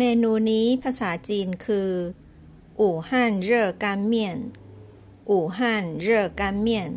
เมนูนี้ภาษาจีนคืออู่ฮั่นเร่อกันเมียนอู่ฮั่นเร่อกันเมียน